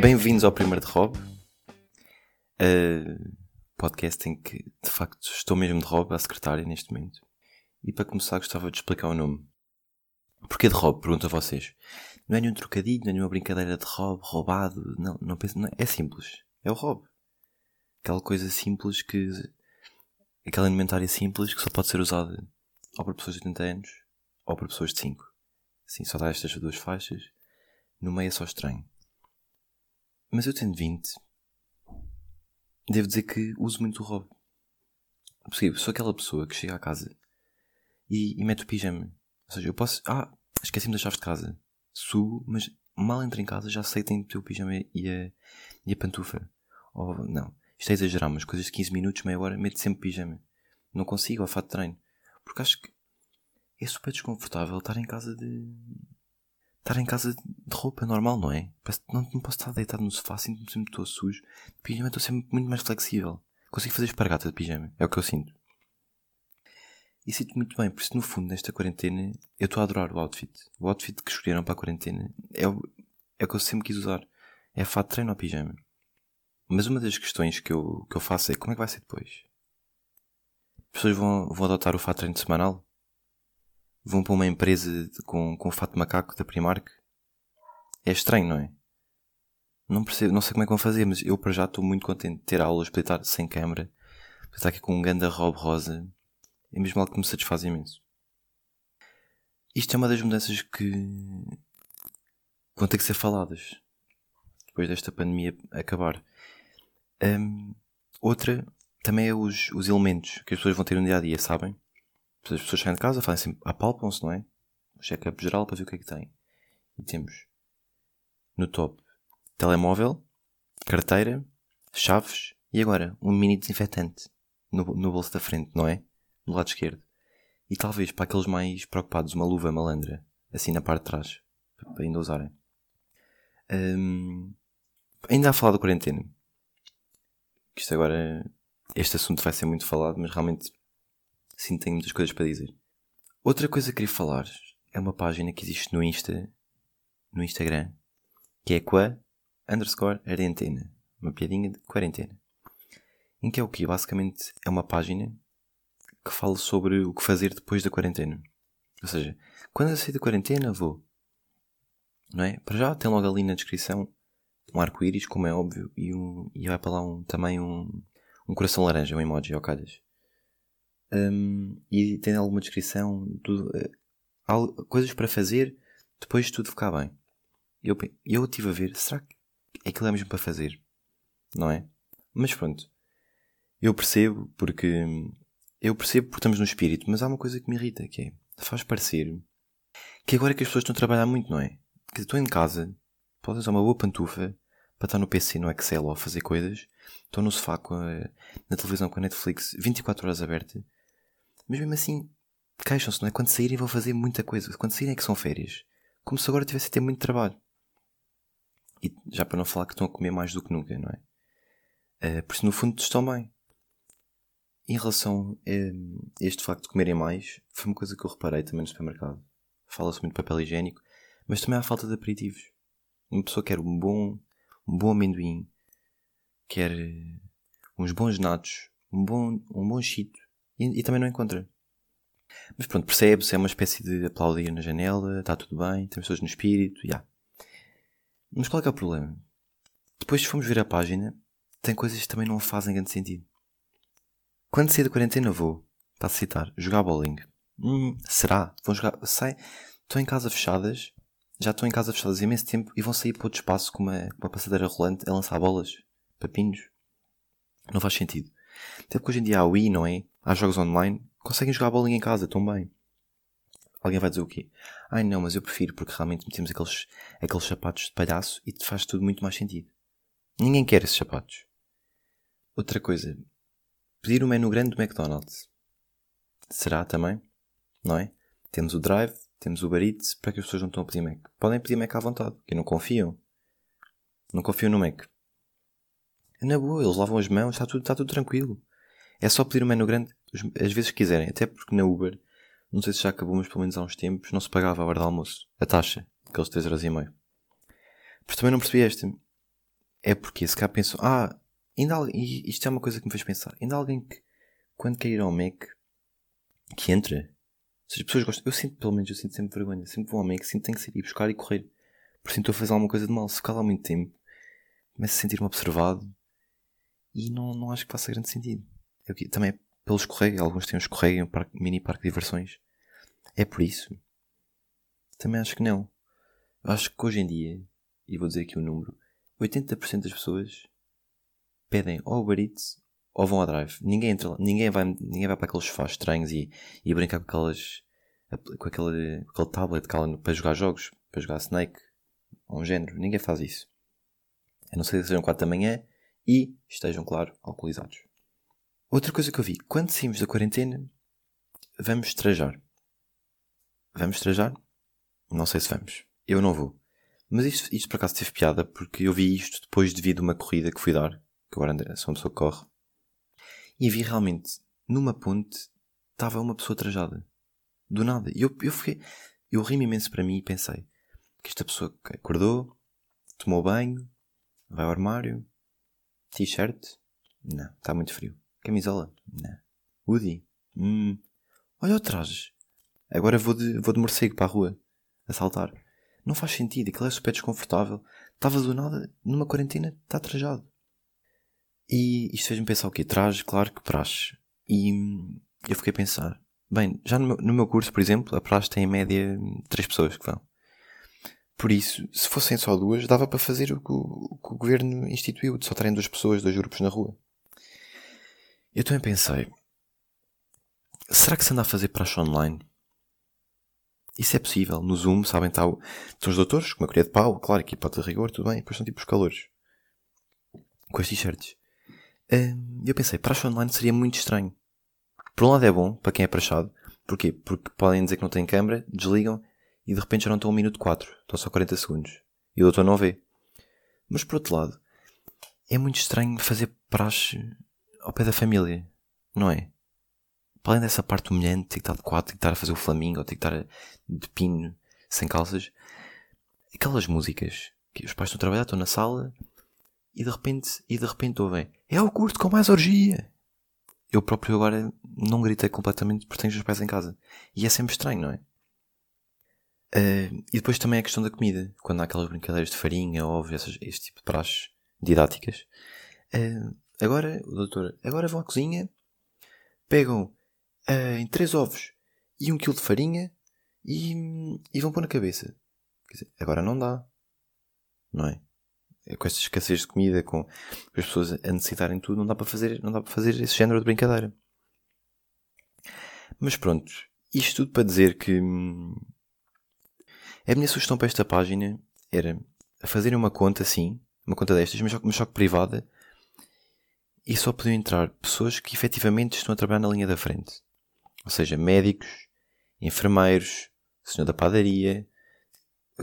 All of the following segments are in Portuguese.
Bem-vindos ao primeiro de Rob, uh, podcast em que de facto estou mesmo de Rob, a secretária neste momento. E para começar gostava de explicar o nome. Porquê de Rob? Pergunto a vocês. Não é nenhum trocadilho, não é nenhuma brincadeira de Rob, roubado, não, não penso, não, é simples. É o Rob. Aquela coisa simples que, aquela alimentária simples que só pode ser usada ou para pessoas de 80 anos ou para pessoas de 5. Sim, só dá estas duas faixas. No meio é só estranho. Mas eu tendo 20, devo dizer que uso muito o Rob. Possível, sou aquela pessoa que chega à casa e, e mete o pijama. Ou seja, eu posso. Ah, esqueci-me das chaves de casa. Subo, mas mal entro em casa já sei que tenho o pijama e a, e a pantufa. Ou não, isto é exagerar, mas coisas de 15 minutos, meia hora, meto sempre pijama. Não consigo, ao fato de treino. Porque acho que é super desconfortável estar em casa de estar em casa de roupa normal, não é? Não, não posso estar deitado no sofá, sinto-me sempre todo sujo. De pijama estou sempre muito mais flexível. Consigo fazer espargata de pijama, é o que eu sinto. E sinto muito bem, por isso no fundo, nesta quarentena, eu estou a adorar o outfit. O outfit que escolheram para a quarentena é o, é o que eu sempre quis usar. É fato de treino ou pijama. Mas uma das questões que eu, que eu faço é como é que vai ser depois? As pessoas vão, vão adotar o fato de treino semanal? vão para uma empresa com, com o fato de macaco da Primark. É estranho, não é? Não percebo, não sei como é que vão fazer, mas eu para já estou muito contente de ter aulas para estar sem câmera, para estar aqui com um ganda robe rosa. É mesmo algo que me satisfaz imenso. Isto é uma das mudanças que vão ter que ser faladas depois desta pandemia acabar. Um, outra também é os, os elementos que as pessoas vão ter no dia a dia, sabem? as pessoas saem de casa, fazem assim, apalpam-se, não é? O check-up geral para ver o que é que tem. E temos no top telemóvel, carteira, chaves e agora um mini desinfetante no, no bolso da frente, não é? No lado esquerdo. E talvez para aqueles mais preocupados, uma luva malandra, assim na parte de trás, para ainda usarem. Um, ainda a falar da quarentena. Isto agora, este assunto vai ser muito falado, mas realmente Sim, tenho muitas coisas para dizer. Outra coisa que queria falar é uma página que existe no Insta, no Instagram, que é qua underscore quarentena. Uma piadinha de quarentena. Em que é o que? Basicamente é uma página que fala sobre o que fazer depois da quarentena. Ou seja, quando eu sair da quarentena vou. Não é? Para já tem logo ali na descrição um arco-íris, como é óbvio, e, um, e vai para lá um, também um, um coração laranja, um emoji ao calhas. Um, e tem alguma descrição, tudo, uh, coisas para fazer depois de tudo ficar bem. Eu, eu estive a ver, será que aquilo é mesmo para fazer? Não é? Mas pronto, eu percebo porque eu percebo porque estamos no espírito, mas há uma coisa que me irrita que é faz parecer que agora é que as pessoas estão a trabalhar muito, não é? Que estou em casa, podes usar uma boa pantufa para estar no PC, no Excel ou a fazer coisas, estou no sofá com a, na televisão com a Netflix 24 horas aberta mas mesmo assim, queixam-se, não é? Quando saírem vão fazer muita coisa. Quando saírem é que são férias. Como se agora tivesse a ter muito trabalho. E já para não falar que estão a comer mais do que nunca, não é? Uh, por isso, no fundo, estão bem. Em relação a este facto de comerem mais, foi uma coisa que eu reparei também no supermercado. Fala-se muito de papel higiênico, mas também há falta de aperitivos. Uma pessoa quer um bom, um bom amendoim, quer uns bons natos, um bom, um bom chito, e, e também não encontra. Mas pronto, percebe-se, é uma espécie de aplaudir na janela, está tudo bem, temos pessoas no espírito, já. Yeah. Mas qual é que é o problema? Depois, se formos ver a página, tem coisas que também não fazem grande sentido. Quando sair da quarentena vou, para citar, jogar bowling. Hum, será? Vão jogar. Sai. Estão em casa fechadas, já estão em casa fechadas imenso tempo e vão sair para outro espaço com uma, uma passadeira rolante a lançar bolas, papinhos. Não faz sentido. Até porque hoje em dia há Wii, não é? Há jogos online, conseguem jogar bolinha em casa, tão bem. Alguém vai dizer o quê? Ai não, mas eu prefiro porque realmente metemos aqueles, aqueles sapatos de palhaço e faz tudo muito mais sentido. Ninguém quer esses sapatos. Outra coisa. Pedir o um menu grande do McDonald's. Será também? Não é? Temos o Drive, temos o Eats, para que as pessoas não estão a pedir Mac. Podem pedir Mac à vontade, porque não confiam. Não confiam no Mac. Na boa, eles lavam as mãos, está tudo, está tudo tranquilo. É só pedir um menu grande as vezes que quiserem. Até porque na Uber, não sei se já acabou, mas pelo menos há uns tempos, não se pagava a hora de almoço. A taxa, aqueles 3 horas e meio. Mas também não percebi esta. É porque se cá pensam, ah, ainda há, isto é uma coisa que me fez pensar. Ainda alguém que, quando quer ir ao Mac, que entra. Seja, as pessoas gostam. Eu sinto, pelo menos, eu sinto sempre vergonha. Sempre vou ao Mac, sinto que tenho que sair e buscar e correr. Por sinto a fazer alguma coisa de mal. Se ficar lá muito tempo, começo a sentir-me observado e não, não acho que faça grande sentido. Eu, também é pelo escorrega. Alguns têm um escorrega, um parque, mini parque de diversões. É por isso. Também acho que não. Eu acho que hoje em dia, e vou dizer aqui o um número, 80% das pessoas pedem ou Uber Eats ou vão ao Drive. Ninguém entra ninguém vai, ninguém vai para aqueles sofás estranhos e, e brincar com aquelas com aquele, aquele tablet para jogar jogos, para jogar Snake ou um género. Ninguém faz isso. A não ser que sejam 4 da manhã e estejam, claro, alcoolizados. Outra coisa que eu vi, quando saímos da quarentena, vamos trajar. Vamos trajar? Não sei se vamos. Eu não vou. Mas isto, isto por acaso teve piada porque eu vi isto depois de vir de uma corrida que fui dar, que agora sou uma pessoa que corre, e vi realmente, numa ponte, estava uma pessoa trajada. Do nada. E eu, eu fiquei, eu ri imenso para mim e pensei que esta pessoa acordou, tomou banho, vai ao armário, t-shirt, não, está muito frio. Camisola, não. Hoodie, hum. Olha o traje. Agora vou de, vou de morcego para a rua, a saltar. Não faz sentido, aquilo é super desconfortável. Estava do nada, numa quarentena, está trajado. E isto fez-me pensar o quê? Traje, claro que praxe. E eu fiquei a pensar, bem, já no meu, no meu curso, por exemplo, a praxe tem em média três pessoas que vão. Por isso, se fossem só duas, dava para fazer o que o, o, que o governo instituiu, de só terem duas pessoas, dois grupos na rua. Eu também pensei, será que se anda a fazer praxe online? Isso é possível. No Zoom, sabem, está o... estão os doutores, com uma colher de pau, claro, equipa de rigor, tudo bem, depois são tipo os calores. Com as t-shirts. Eu pensei, praxe online seria muito estranho. Por um lado é bom, para quem é praxado. Porquê? Porque podem dizer que não têm câmera, desligam e de repente já não estão 1 minuto 4, estão só 40 segundos. E o doutor não vê. Mas por outro lado, é muito estranho fazer praxe ao pé da família, não é? Para além dessa parte humilhante, ter que estar de quatro, ter que estar a fazer o flamingo, ou ter que estar de pino, sem calças, aquelas músicas que os pais estão a trabalhar, estão na sala e de repente, e de repente ouvem é o curto com mais orgia. Eu próprio agora não gritei completamente porque tenho os pais em casa. E é sempre estranho, não é? Uh, e depois também a questão da comida. Quando há aquelas brincadeiras de farinha, ovos, essas, este tipo de praxes didáticas. Uh, agora, o doutor, agora vão à cozinha, pegam uh, em três ovos e um quilo de farinha e, e vão pôr na cabeça. Dizer, agora não dá. Não é? Com esta escassez de comida, com as pessoas a necessitarem tudo, não dá para fazer, não dá para fazer esse género de brincadeira. Mas pronto, isto tudo para dizer que hum, a minha sugestão para esta página era fazerem uma conta assim, uma conta destas, mas só, mas só privada, e só podiam entrar pessoas que efetivamente estão a trabalhar na linha da frente. Ou seja, médicos, enfermeiros, senhor da padaria,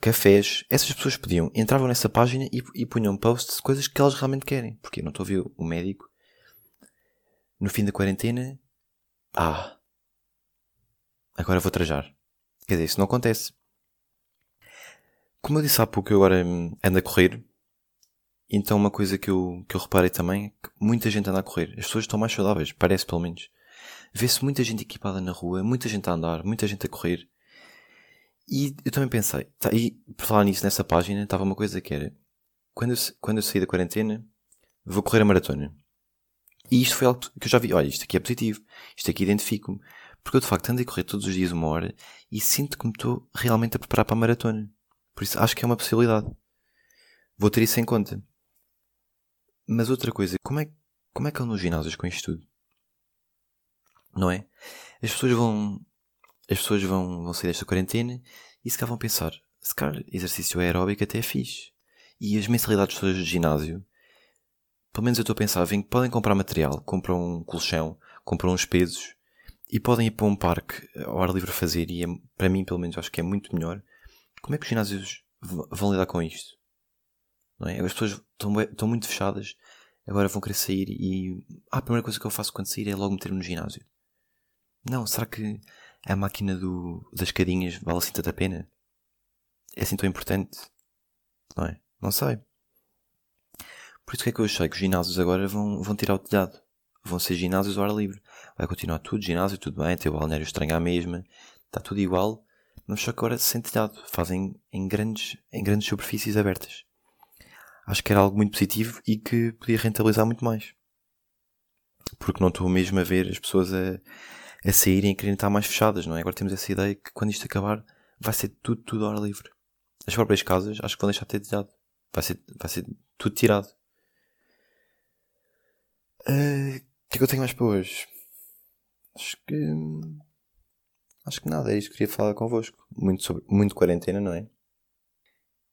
cafés. Essas pessoas podiam, entravam nessa página e, e punham posts de coisas que elas realmente querem. Porque eu não estou a ver o médico no fim da quarentena. Ah, agora vou trajar. Quer dizer, isso não acontece. Como eu disse há pouco, eu agora ando a correr. Então uma coisa que eu, que eu reparei também é que muita gente anda a correr. As pessoas estão mais saudáveis, parece pelo menos. Vê-se muita gente equipada na rua, muita gente a andar, muita gente a correr. E eu também pensei, tá, e por falar nisso, nessa página, estava uma coisa que era, quando eu, quando eu saí da quarentena, vou correr a maratona. E isto foi algo que eu já vi, olha, isto aqui é positivo, isto aqui identifico-me. Porque eu de facto ando a correr todos os dias uma hora e sinto que me estou realmente a preparar para a maratona. Por isso acho que é uma possibilidade. Vou ter isso em conta. Mas outra coisa, como é, como é que eu nos ginásios com isto tudo? não é? As pessoas vão, as pessoas vão, vão sair desta quarentena e se cá vão pensar, se calhar exercício aeróbico até é fixe. E as mensalidades todas de ginásio, pelo menos eu estou a pensar, vem, podem comprar material, compram um colchão, compram uns pesos e podem ir para um parque ao ar livre fazer e é, para mim pelo menos acho que é muito melhor. Como é que os ginásios vão lidar com isto? Não é? As pessoas estão, estão muito fechadas, agora vão querer sair e ah, a primeira coisa que eu faço quando sair é logo meter-me no ginásio. Não, será que a máquina do, das escadinhas vale assim tanta pena? É assim tão importante? Não é? Não sei. Por isso que é que eu achei que os ginásios agora vão, vão tirar o telhado. Vão ser ginásios ao ar livre. Vai continuar tudo, ginásio, tudo bem, tem o balneário estranho à mesma, está tudo igual, mas só que agora sem telhado. Fazem em grandes, em grandes superfícies abertas. Acho que era algo muito positivo e que podia rentabilizar muito mais. Porque não estou mesmo a ver as pessoas a, a saírem e quererem estar mais fechadas, não é? Agora temos essa ideia que quando isto acabar vai ser tudo, tudo ao ar livre. As próprias casas acho que vão deixar de ter telhado. Vai ser, vai ser tudo tirado. Uh, o que é que eu tenho mais para hoje? Acho que. Acho que nada, é isto que queria falar convosco. Muito, sobre, muito quarentena, não é?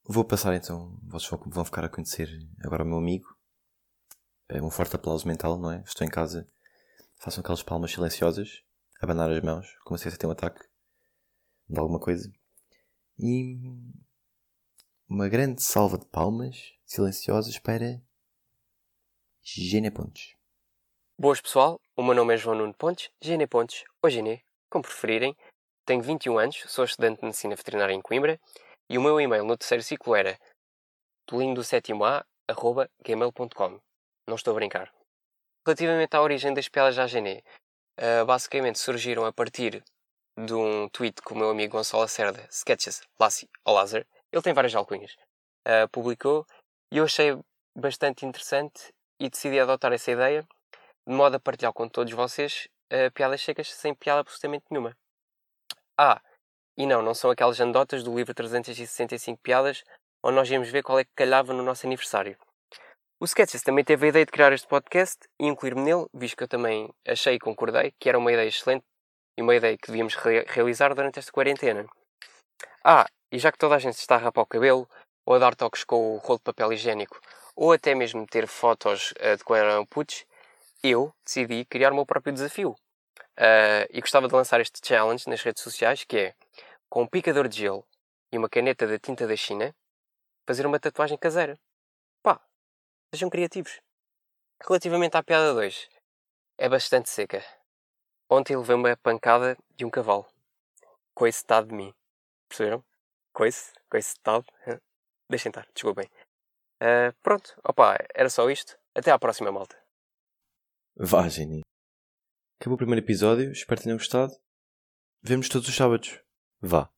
Vou passar então, vocês vão ficar a conhecer agora o meu amigo. É um forte aplauso mental, não é? Estou em casa, façam aquelas palmas silenciosas, abanar as mãos, como se fosse ter um ataque de alguma coisa. E uma grande salva de palmas silenciosas para Gene Pontes. Boas pessoal, o meu nome é João Nuno Pontes, Gene Pontes, ou Gene, como preferirem. Tenho 21 anos, sou estudante de Medicina Veterinária em Coimbra e o meu e-mail no terceiro ciclo era tolinho7a.gmail.com. Não estou a brincar. Relativamente à origem das piadas da Gené, uh, basicamente surgiram a partir de um tweet que o meu amigo Gonçalo Cerda, Sketches Lassi ou Lazer, ele tem várias alcunhas, uh, publicou e eu achei bastante interessante e decidi adotar essa ideia de modo a partilhar com todos vocês uh, piadas secas sem piada absolutamente nenhuma. Ah, e não, não são aquelas anedotas do livro 365 piadas onde nós íamos ver qual é que calhava no nosso aniversário. O Sketches também teve a ideia de criar este podcast e incluir-me nele, visto que eu também achei e concordei que era uma ideia excelente e uma ideia que devíamos re realizar durante esta quarentena. Ah, e já que toda a gente está a rapar o cabelo, ou a dar toques com o rolo de papel higiênico, ou até mesmo ter fotos uh, de quando eram putos, eu decidi criar o meu próprio desafio. Uh, e gostava de lançar este challenge nas redes sociais, que é, com um picador de gelo e uma caneta da tinta da China, fazer uma tatuagem caseira. Sejam criativos. Relativamente à piada 2, é bastante seca. Ontem levei uma pancada de um cavalo. Coitado de mim. Perceberam? Coice, coitado. Deixem estar, desculpem. Uh, pronto, opa, era só isto. Até à próxima, malta. Vá, Geni. Acabou o primeiro episódio, espero que tenham gostado. Vemos todos os sábados. Vá.